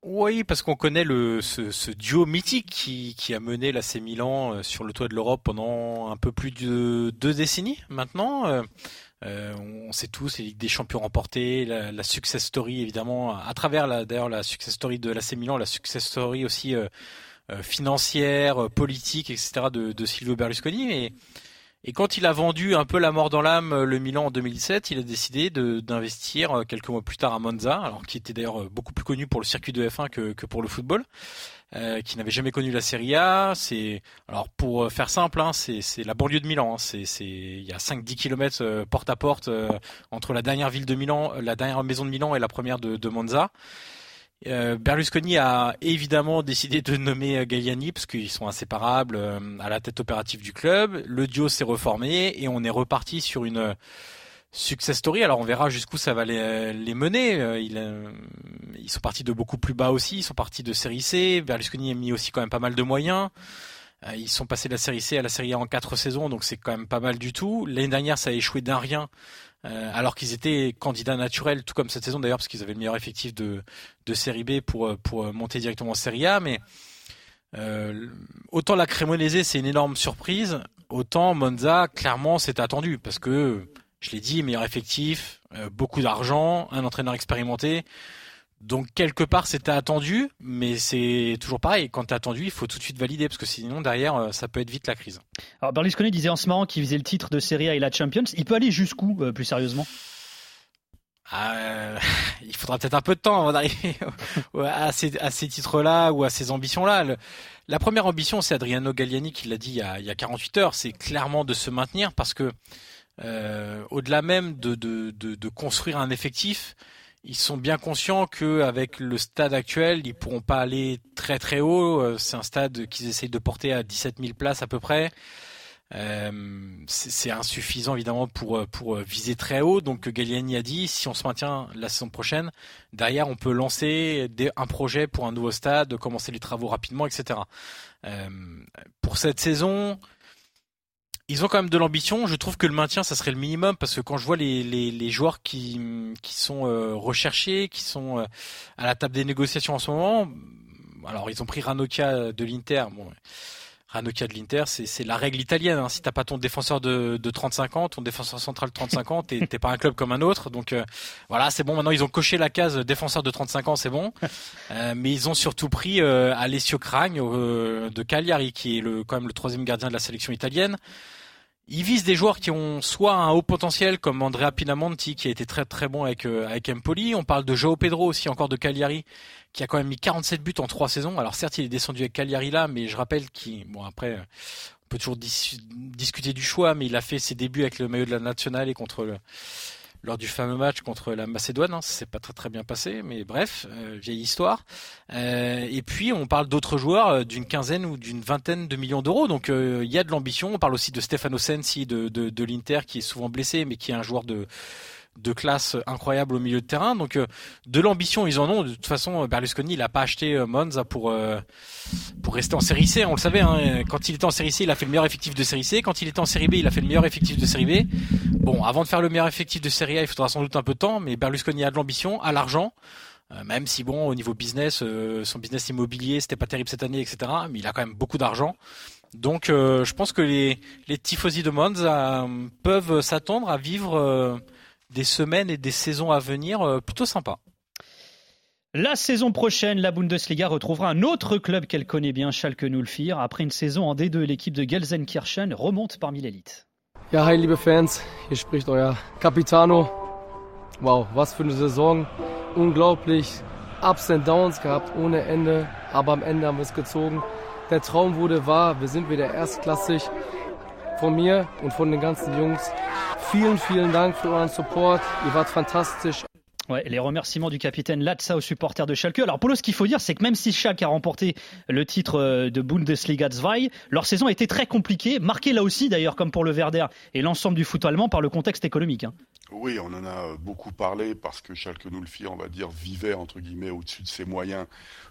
[SPEAKER 5] Oui, parce qu'on connaît le, ce, ce duo mythique qui, qui a mené l'AC Milan euh, sur le toit de l'Europe pendant un peu plus de deux décennies maintenant. Euh, on sait tous les Ligues des Champions remportées, la, success story évidemment, à travers d'ailleurs la success story de l'AC Milan, la success story aussi euh, euh, financière, politique, etc. de, Silvio Berlusconi. Et quand il a vendu un peu la mort dans l'âme euh, le Milan en 2007, il a décidé d'investir euh, quelques mois plus tard à Monza, alors qui était d'ailleurs euh, beaucoup plus connu pour le circuit de F1 que, que pour le football, euh, qui n'avait jamais connu la Serie A. C'est alors pour faire simple, hein, c'est la banlieue de Milan. hein. C'est il y a 5-10 kilomètres euh, porte à porte euh, entre la dernière ville de Milan, la dernière maison de Milan et la première de, de Monza. Euh, Berlusconi a évidemment décidé de nommer euh, Galliani parce qu'ils sont inséparables euh, à la tête opérative du club. Le duo s'est reformé et on est reparti sur une success story. Alors on verra jusqu'où ça va les, mener. Il, euh, ils sont partis de beaucoup plus bas aussi. Ils sont partis de série C. Berlusconi a mis aussi quand même pas mal de moyens. Euh, Ils sont passés de la série C à la série A en quatre saisons, donc c'est quand même pas mal du tout. L'année dernière, ça a échoué d'un rien, euh, alors qu'ils étaient candidats naturels, tout comme cette saison d'ailleurs, parce qu'ils avaient le meilleur effectif de, de série B pour, euh, monter directement en série A. Mais autant la Cremonese, c'est une énorme surprise, autant Monza, clairement, c'est attendu, parce que, je l'ai dit, meilleur effectif, beaucoup d'argent, un entraîneur expérimenté. Donc quelque part c'était attendu, mais c'est toujours pareil. Quand t'es attendu, il faut tout de suite valider parce que sinon derrière euh, ça peut être vite la crise.
[SPEAKER 3] Alors Berlusconi disait en ce moment qu'il visait le titre de Serie A et la Champions. Il peut aller jusqu'où euh, plus sérieusement?
[SPEAKER 5] Euh, (laughs) il faudra peut-être un peu de temps avant d'arriver (laughs) à ces, à ces titres-là ou à ces ambitions-là. Le- la première ambition, c'est Adriano Galliani qui l'a dit il y, a, il y a 48 heures, c'est clairement de se maintenir parce que euh, au-delà même de, de, de, de construire un effectif, ils sont bien conscients qu'avec le stade actuel, ils pourront pas aller très très haut. Euh, C'est un stade qu'ils essayent de porter à 17 000 places à peu près. Euh, c'est insuffisant évidemment pour euh, pour viser très haut. Donc Galliani a dit si on se maintient la saison prochaine, derrière on peut lancer des- un projet pour un nouveau stade, commencer les travaux rapidement, etc. Euh, pour cette saison, ils ont quand même de l'ambition. Je trouve que le maintien, ça serait le minimum parce que quand je vois les, les, les joueurs qui, qui sont euh, recherchés, qui sont euh, à la table des négociations en ce moment, alors ils ont pris Ranocchia de l'Inter. Bon, Ranocchia de l'Inter, c'est la règle italienne. Hein. Si t'as pas ton défenseur de, de 35 ans, ton défenseur central de 35 ans, t'es t'es pas un club comme un autre. Donc euh, voilà, c'est bon. Maintenant, ils ont coché la case défenseur de 35 ans, c'est bon. (laughs) Euh, mais ils ont surtout pris euh, Alessio Cragno euh, de Cagliari, qui est le, quand même le troisième gardien de la sélection italienne. Ils visent des joueurs qui ont soit un haut potentiel comme Andrea Pinamonti qui a été très très bon avec euh, avec Empoli. On parle de Joao Pedro aussi encore de Cagliari qui a quand même mis 47 buts en trois saisons. Alors certes il est descendu avec Cagliari là, mais je rappelle qu'il bon après euh, on peut toujours dis- discuter du choix, mais il a fait ses débuts avec le maillot de la nationale et contre le lors du fameux match contre la Macédoine. Hein, ça s'est pas très très bien passé, mais bref, euh, vieille histoire. Euh, et puis on parle d'autres joueurs euh, d'une quinzaine ou d'une vingtaine de millions d'euros. Donc il y a de l'ambition. On parle aussi de Stefano Sensi de, de, de l'Inter qui est souvent blessé, mais qui est un joueur de de classe incroyable au milieu de terrain. Donc euh, de l'ambition, ils en ont. De toute façon, Berlusconi, il a pas acheté euh, Monza pour euh, pour rester en série C. On le savait. Hein. Quand il était en série C, il a fait le meilleur effectif de série C. Quand il était en série B, il a fait le meilleur effectif de série B. Bon, avant de faire le meilleur effectif de série A, il faudra sans doute un peu de temps. Mais Berlusconi a de l'ambition, a l'argent. Euh, même si bon, au niveau business, euh, son business immobilier, c'était pas terrible cette année, etc. Mais il a quand même beaucoup d'argent. Donc, euh, je pense que les les tifosi de euh, peuvent s'attendre à vivre euh, des semaines et des saisons à venir euh, plutôt sympas.
[SPEAKER 3] La saison prochaine, la Bundesliga retrouvera un autre club qu'elle connaît bien, Schalke 04. Après une saison en D2, l'équipe de Gelsenkirchen remonte parmi l'élite.
[SPEAKER 13] Ja, hi liebe Fans, hier spricht euer Capitano. Wow, was für eine Saison. Unglaublich. Ups and Downs gehabt ohne Ende, aber am Ende haben wir es gezogen. Der Traum wurde wahr, wir sind wieder erstklassig. Von mir und von den ganzen Jungs. Vielen, vielen Dank für euren Support. Ihr wart fantastisch.
[SPEAKER 3] Ouais, les remerciements du capitaine Latza aux supporters de Schalke. Alors Polo, ce qu'il faut dire, c'est que même si Schalke a remporté le titre euh, de Bundesliga 2, leur saison a été très compliquée, marquée là aussi d'ailleurs comme pour le Werder et l'ensemble du foot allemand par le contexte économique. hein.
[SPEAKER 4] Oui, on en a beaucoup parlé parce que Schalke 04, on va dire, vivait entre guillemets au-dessus de ses moyens.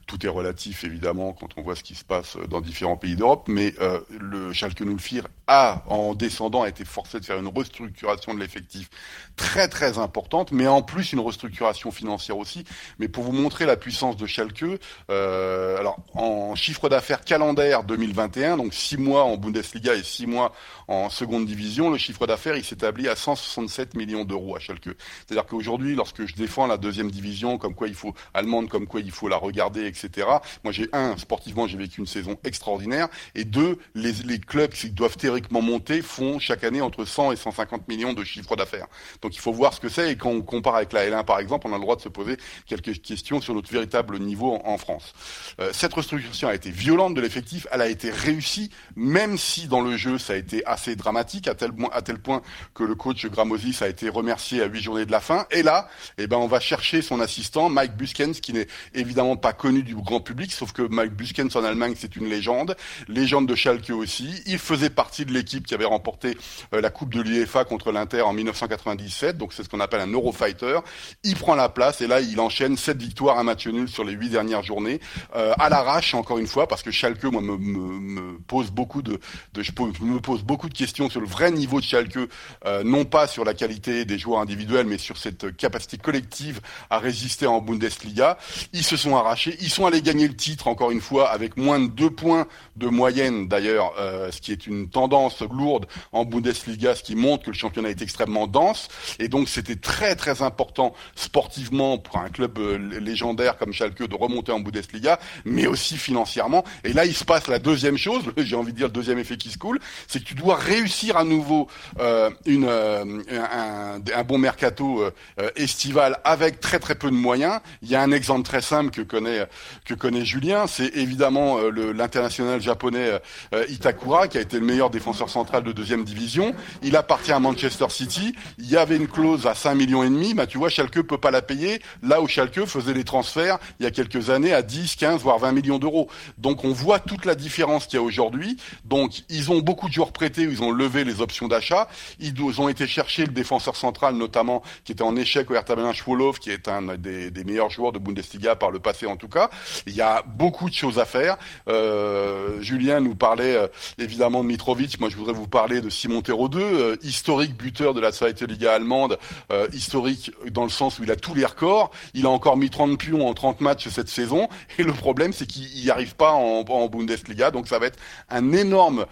[SPEAKER 4] Tout est relatif évidemment quand on voit ce qui se passe dans différents pays d'Europe, mais euh, le Schalke 04 a, en descendant, été forcé de faire une restructuration de l'effectif très très importante, mais en plus une restructuration financière aussi. Mais pour vous montrer la puissance de Schalke, euh, alors en chiffre d'affaires calendaire 2021, donc six mois en Bundesliga et six mois en seconde division, le chiffre d'affaires il s'établit à 167 millions d'euros à Schalke. C'est-à-dire qu'aujourd'hui, lorsque je défends la deuxième division, comme quoi il faut allemande, comme quoi il faut la regarder, etc. Moi, j'ai un sportivement, j'ai vécu une saison extraordinaire, et deux, les, les clubs qui doivent théoriquement monter font chaque année entre 100 et 150 millions de chiffre d'affaires. Donc il faut voir ce que c'est, et quand on compare avec la L1 par exemple, on a le droit de se poser quelques questions sur notre véritable niveau en, en France. Euh, cette restructuration a été violente de l'effectif, elle a été réussie, même si dans le jeu ça a été assez dramatique, à tel, à tel point que le coach Gramosis a été remercié à huit journées de la fin. Et là, eh ben, on va chercher son assistant, Mike Buskens, qui n'est évidemment pas connu du grand public, sauf que Mike Buskens en Allemagne, c'est une légende, légende de Schalke aussi. Il faisait partie de l'équipe qui avait remporté euh, la Coupe de l'UEFA contre l'Inter en 1997, donc c'est ce qu'on appelle un Eurofighter. Il prend la place et là, il enchaîne sept victoires, un match nul sur les huit dernières journées, euh, à l'arrache encore une fois, parce que Schalke, moi, me, me, pose beaucoup de, je me pose beaucoup de questions sur le vrai niveau de Schalke, euh, non pas sur la qualité des joueurs individuels, mais sur cette capacité collective à résister en Bundesliga. Ils se sont arrachés, sont allés gagner le titre encore une fois avec moins de deux points de moyenne d'ailleurs, euh, ce qui est une tendance lourde en Bundesliga, ce qui montre que le championnat est extrêmement dense. Et donc c'était très très important sportivement pour un club euh, légendaire comme Schalke de remonter en Bundesliga, mais aussi financièrement. Et là il se passe la deuxième chose, (laughs) j'ai envie de dire le deuxième effet qui se coule, c'est que tu dois réussir à nouveau euh, une, euh, un, un bon mercato euh, euh, estival avec très très peu de moyens. Il y a un exemple très simple que connaît que connaît Julien, c'est évidemment euh, l'international japonais euh, Itakura qui a été le meilleur défenseur central de deuxième division. Il appartient à Manchester City. Il y avait une clause à 5 millions et demi, bah tu vois Schalke peut pas la payer. Là où Schalke faisait les transferts il y a quelques années à 10, 15 voire 20 millions d'euros. Donc on voit toute la différence qu'il y a aujourd'hui. Donc ils ont beaucoup de joueurs prêtés, ils ont levé les options d'achat. Ils ont été chercher le défenseur central notamment qui était en échec au Hertha Berlin Schwolow qui est un des, des meilleurs joueurs de Bundesliga par le passé en tout cas. Il y a beaucoup de choses à faire. Euh, Julien nous parlait euh, évidemment de Mitrovic. Moi, je voudrais vous parler de Simon Terreau 2, euh, historique buteur de la Zweite Liga allemande, euh, historique dans le sens où il a tous les records. Il a encore mis 30 pions en 30 matchs cette saison. Et le problème, c'est qu'il n'y arrive pas en, Bundesliga. Donc, ça va être un énorme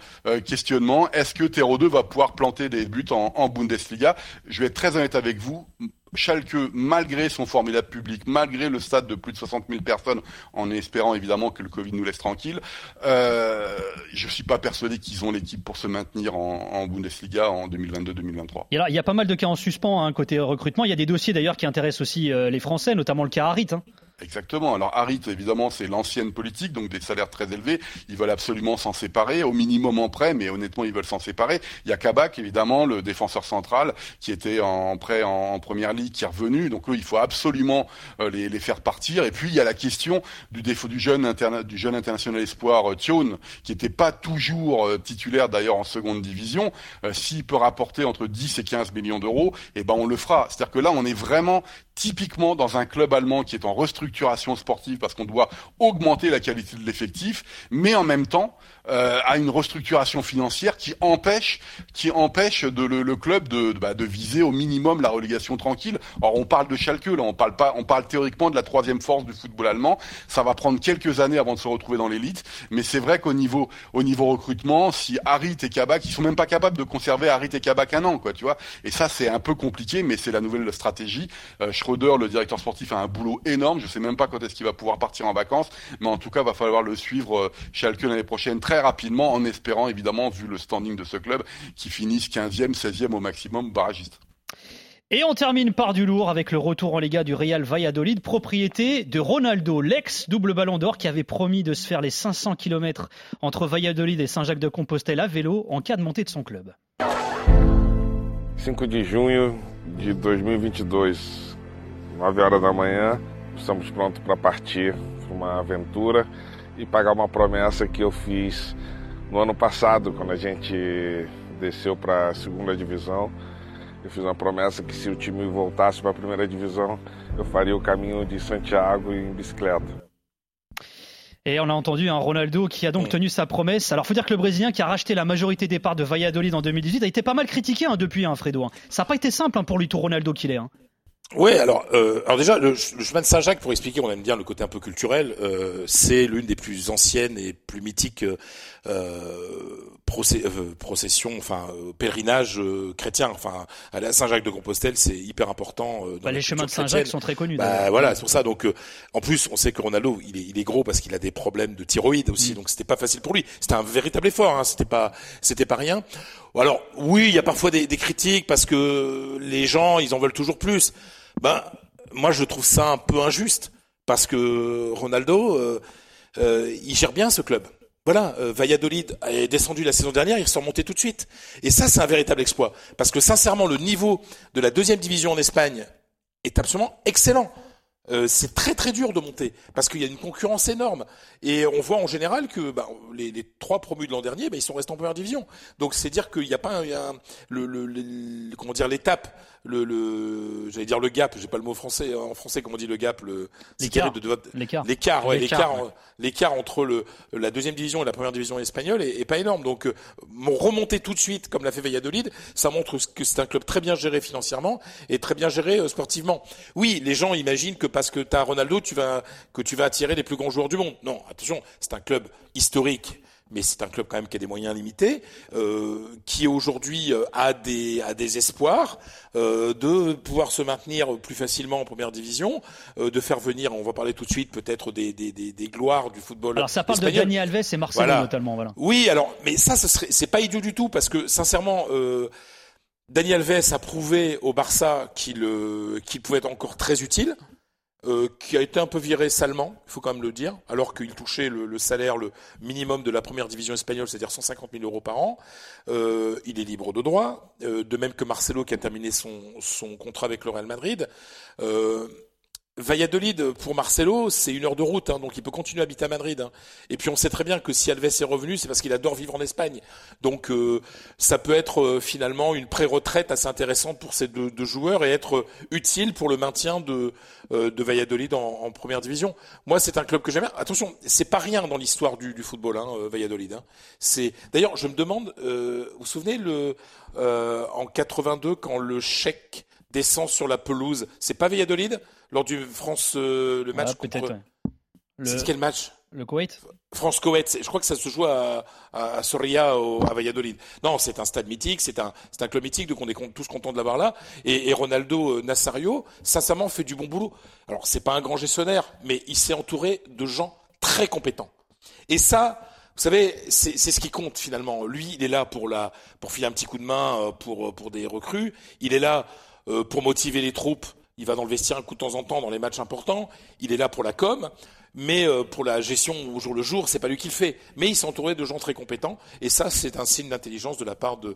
[SPEAKER 4] questionnement. Est-ce que Terreau 2 va pouvoir planter des buts en Bundesliga? Je vais être très honnête avec vous. Schalke, malgré son formidable public, malgré le stade de plus de 60 000 personnes, en espérant évidemment que le Covid nous laisse tranquille, euh, je suis pas persuadé qu'ils ont l'équipe pour se maintenir en, Bundesliga en 2022-2023.
[SPEAKER 3] Et alors, il y a pas mal de cas en suspens hein, côté recrutement. Il y a des dossiers d'ailleurs qui intéressent aussi euh, les Français, notamment le cas hein.
[SPEAKER 4] Exactement. Alors Harit, évidemment, c'est l'ancienne politique, donc des salaires très élevés. Ils veulent absolument s'en séparer, au minimum en prêt, mais honnêtement, ils veulent s'en séparer. Il y a Kabak, évidemment, le défenseur central, qui était en prêt en, première ligue, qui est revenu. Donc eux, il faut absolument euh, les, faire partir. Et puis il y a la question du défaut du jeune, international espoir euh, Thion, qui n'était pas toujours euh, titulaire d'ailleurs en seconde division. S'il peut rapporter entre 10 et 15 millions d'euros, eh ben on le fera. C'est-à-dire que là, on est vraiment typiquement dans un club allemand qui est en restructuration sportive parce qu'on doit augmenter la qualité de l'effectif, mais en même temps euh, à une restructuration financière qui empêche, qui empêche le, club bah, de, viser au minimum la relégation tranquille. Or on parle de Schalke, là on parle pas, on parle théoriquement de la troisième force du football allemand. Ça va prendre quelques années avant de se retrouver dans l'élite, mais c'est vrai qu'au niveau, au niveau recrutement, si Harit et Kabak, ils sont même pas capables de conserver Harit et Kabak un an, quoi, tu vois. Et ça c'est un peu compliqué, mais c'est la nouvelle stratégie. Euh, Schroeder, le directeur sportif, a un boulot énorme. Je sais même pas quand est-ce qu'il va pouvoir partir en vacances, mais en tout cas, va falloir le suivre euh, Schalke l'année prochaine rapidement, en espérant évidemment, vu le standing de ce club, qu'il finisse 15e, 16e au maximum barragiste.
[SPEAKER 3] Et on termine par du lourd avec le retour en Liga du Real Valladolid, propriété de Ronaldo, l'ex double ballon d'or qui avait promis de se faire les 500 km entre Valladolid et Saint-Jacques-de-Compostelle à vélo en cas de montée de son club.
[SPEAKER 14] 5 de junho de 2022, 9 horas da manhã, estamos prontos para partir para uma aventura e pagar uma promessa que eu fiz no ano passado, quando a gente desceu para a segunda divisão. Eu fiz uma promessa que se o time voltasse para a primeira divisão, eu faria o caminho de Santiago em bicicleta.
[SPEAKER 3] Et on a entendu un Ronaldo qui a donc tenu sa promesse. Alors faut dire que le Brésilien qui a racheté la majorité des parts de Valladolid en 2018 a été pas mal critiqué hein, depuis, hein, Fredo. Hein. Ça n'a pas été simple hein, pour lui tout Ronaldo qu'il est.
[SPEAKER 11] Ouais, alors, euh, alors déjà, le, chemin de Saint-Jacques, pour expliquer, on aime bien le côté un peu culturel, euh, c'est l'une des plus anciennes et plus mythiques euh, euh, processions, enfin euh, pèlerinage euh, chrétien. Enfin, aller à Saint-Jacques de Compostelle, c'est hyper important.
[SPEAKER 3] Bah, les chemins de Saint-Jacques sont très connus.
[SPEAKER 11] Bah, voilà, c'est pour ça. Donc, en plus, on sait que Ronaldo, il est, il est gros parce qu'il a des problèmes de thyroïde aussi, mm. donc c'était pas facile pour lui. C'était un véritable effort, hein, c'était pas, c'était pas rien. Alors, oui, il y a parfois des, critiques parce que les gens, ils en veulent toujours plus. Ben, moi, je trouve ça un peu injuste parce que Ronaldo, euh, euh, il gère bien ce club. Voilà, euh, Valladolid est descendu la saison dernière, ils sont montés tout de suite. Et ça, c'est un véritable exploit. Parce que sincèrement, le niveau de la deuxième division en Espagne est absolument excellent. Euh, c'est très très dur de monter parce qu'il y a une concurrence énorme et on voit en général que bah, les, trois promus de l'an dernier, bah, ils sont restés en première division. Donc c'est dire qu'il n'y a pas un, le, le, le, comment dire l'étape, le, le j'allais dire le gap, j'ai pas le mot français en français comment on dit le gap, le
[SPEAKER 3] l'écart,
[SPEAKER 11] l'écart, l'écart, ouais, l'écart, l'écart entre le la deuxième division et la première division espagnole est, est pas énorme. Donc euh, mon remonter tout de suite comme l'a fait Valladolid, ça montre que c'est un club très bien géré financièrement et très bien géré euh, sportivement. Oui, les gens imaginent que parce que tu as Ronaldo, tu vas, que tu vas attirer les plus grands joueurs du monde. Non, attention, c'est un club historique mais c'est un club quand même qui a des moyens limités, euh, qui aujourd'hui euh, a des a des espoirs euh, de pouvoir se maintenir plus facilement en première division, euh, de faire venir, on va parler tout de suite peut-être des, des, des, des gloires du football.
[SPEAKER 3] Alors ça parle de Dani Alves et Marcelo notamment, voilà.
[SPEAKER 11] Oui, alors mais ça, ce serait c'est pas idiot du tout parce que sincèrement. Euh, Dani Alves a prouvé au Barça qu'il qu'il pouvait être encore très utile. Euh, qui a été un peu viré salement, il faut quand même le dire, alors qu'il touchait le, salaire le minimum de la première division espagnole, c'est-à-dire 150 000 euros par an. Euh, il est libre de droit, euh, de même que Marcelo qui a terminé son contrat avec le Real Madrid. Euh, Valladolid pour Marcelo, c'est une heure de route, hein, donc il peut continuer à habiter à Madrid. Hein. Et puis on sait très bien que si Alves est revenu, c'est parce qu'il adore vivre en Espagne. Donc euh, ça peut être euh, finalement une pré-retraite assez intéressante pour ces deux, deux, joueurs et être utile pour le maintien de, euh, de Valladolid en, en, première division. Moi, c'est un club que j'aime. Attention, c'est pas rien dans l'histoire du, du, football, hein, Valladolid. Hein. C'est d'ailleurs, je me demande, vous vous souvenez le en 82 quand le Chèque descend sur la pelouse, c'est pas Valladolid? Lors du France euh, le match
[SPEAKER 3] ah, contre. Ouais.
[SPEAKER 11] C'est quel match?
[SPEAKER 3] Le Koweït?
[SPEAKER 11] France Koweït. Je crois que ça se joue à, à, à Soria, au, à Valladolid. Non, c'est un stade mythique, c'est un, c'est un club mythique, donc on est tous contents de l'avoir là. Et, et Ronaldo euh, Nazario, sincèrement, fait du bon boulot. Alors, c'est pas un grand gestionnaire, mais il s'est entouré de gens très compétents. Et ça, vous savez, c'est ce qui compte finalement. Lui, il est là pour la, pour filer un petit coup de main euh, pour pour des recrues. Il est là pour motiver les troupes Il va dans le vestiaire un coup de temps en temps dans les matchs importants. Il est là pour la com, mais euh, pour la gestion au jour le jour, c'est pas lui qui le fait. Mais il s'est entouré de gens très compétents, et ça, c'est un signe d'intelligence de la part de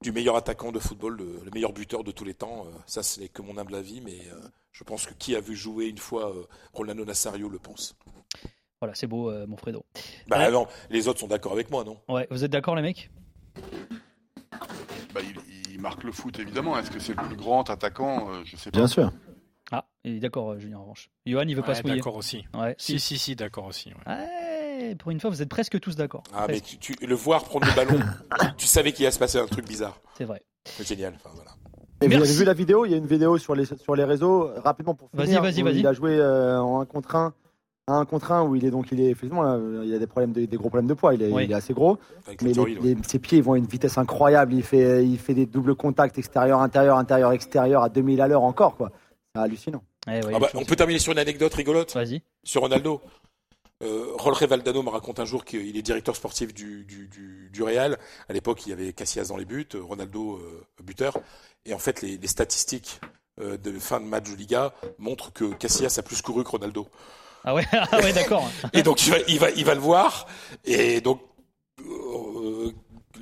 [SPEAKER 11] du meilleur attaquant de football, le, le meilleur buteur de tous les temps. Euh, ça, c'est que mon humble avis, mais euh, je pense que qui a vu jouer une fois Rolando Nazario le pense.
[SPEAKER 3] Voilà, c'est beau, euh, mon Fredo.
[SPEAKER 11] Bah non, les autres sont d'accord avec moi, non?
[SPEAKER 3] Ouais, vous êtes d'accord, les mecs?
[SPEAKER 4] Bah, il, il marque le foot évidemment. Est-ce que c'est le plus grand attaquant Euh, Je sais pas.
[SPEAKER 6] Bien sûr.
[SPEAKER 3] Ah, il est d'accord, euh, Julien, en revanche. Johan, il veut pas se mouiller.
[SPEAKER 5] d'accord aussi.
[SPEAKER 3] Ouais.
[SPEAKER 5] Si, si, si, d'accord aussi. ouais.
[SPEAKER 3] Ouais, pour une fois, vous êtes presque tous d'accord.
[SPEAKER 11] Ah, mais tu, tu- le voir prendre le ballon, (coughs) tu savais qu'il allait se passer un truc bizarre.
[SPEAKER 3] C'est vrai.
[SPEAKER 11] C'est génial. Enfin, voilà.
[SPEAKER 6] Et vous
[SPEAKER 3] Merci.
[SPEAKER 6] avez vu la vidéo? Il y a une vidéo sur les, sur les réseaux, rapidement pour
[SPEAKER 3] Vas-y,
[SPEAKER 6] finir.
[SPEAKER 3] vas-y,
[SPEAKER 6] où
[SPEAKER 3] vas-y.
[SPEAKER 6] Il a joué euh, en 1 contre 1, un contre 1 où il est donc, il est, effectivement, là, il y a des problèmes, de- des gros problèmes de poids, il est,
[SPEAKER 3] Oui.
[SPEAKER 6] il est assez gros.
[SPEAKER 11] Avec
[SPEAKER 6] Mais les- les- ses pieds vont à une vitesse incroyable, il fait, il fait des doubles contacts extérieur, intérieur, intérieur, extérieur à 2000 à l'heure encore, quoi. C'est hallucinant.
[SPEAKER 3] Eh ouais,
[SPEAKER 11] Ah bah, on peut terminer sur une anecdote rigolote
[SPEAKER 3] Vas-y.
[SPEAKER 11] sur Ronaldo. Euh, Jorge Valdano me raconte un jour qu'il est directeur sportif du, du, du, du Real. À l'époque, il y avait Casillas dans les buts, Ronaldo euh, buteur. Et en fait, les, les statistiques euh, de fin de match de Liga montrent que Casillas a plus couru que Ronaldo.
[SPEAKER 3] Ah ouais, (laughs) ah ouais d'accord.
[SPEAKER 11] Et donc il va, il va, il va le voir. Et donc euh,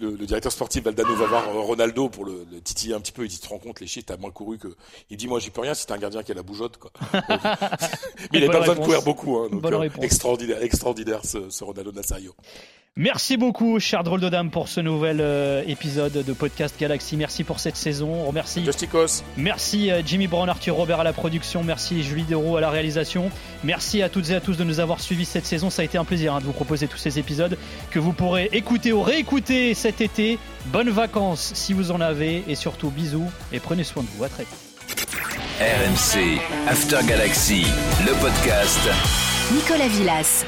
[SPEAKER 11] le, le directeur sportif Valdano va voir euh, Ronaldo pour le, le titiller un petit peu. Il dit, tu te rends compte, les chiens, t'as moins couru que. Il dit, moi, j'y peux rien si t'es un gardien qui a la bougeotte, quoi. Donc, (laughs) mais il n'a pas besoin de courir beaucoup, hein. Donc,
[SPEAKER 3] Bonne
[SPEAKER 11] euh, extraordinaire, ce, ce Ronaldo Nazario.
[SPEAKER 3] Merci beaucoup, cher drôle de dame, pour ce nouvel euh, épisode de Podcast Galaxy. Merci pour cette saison. On remercie
[SPEAKER 11] Justicos.
[SPEAKER 3] Merci euh, Jimmy Brown, Arthur Robert à la production, merci Julie Deroux à la réalisation. Merci à toutes et à tous de nous avoir suivis cette saison. Ça a été un plaisir hein, de vous proposer tous ces épisodes que vous pourrez écouter ou réécouter cet été. Bonnes vacances si vous en avez et surtout bisous et prenez soin de vous. À très vite.
[SPEAKER 1] RMC After Galaxy, le podcast.
[SPEAKER 2] Nicolas Villas.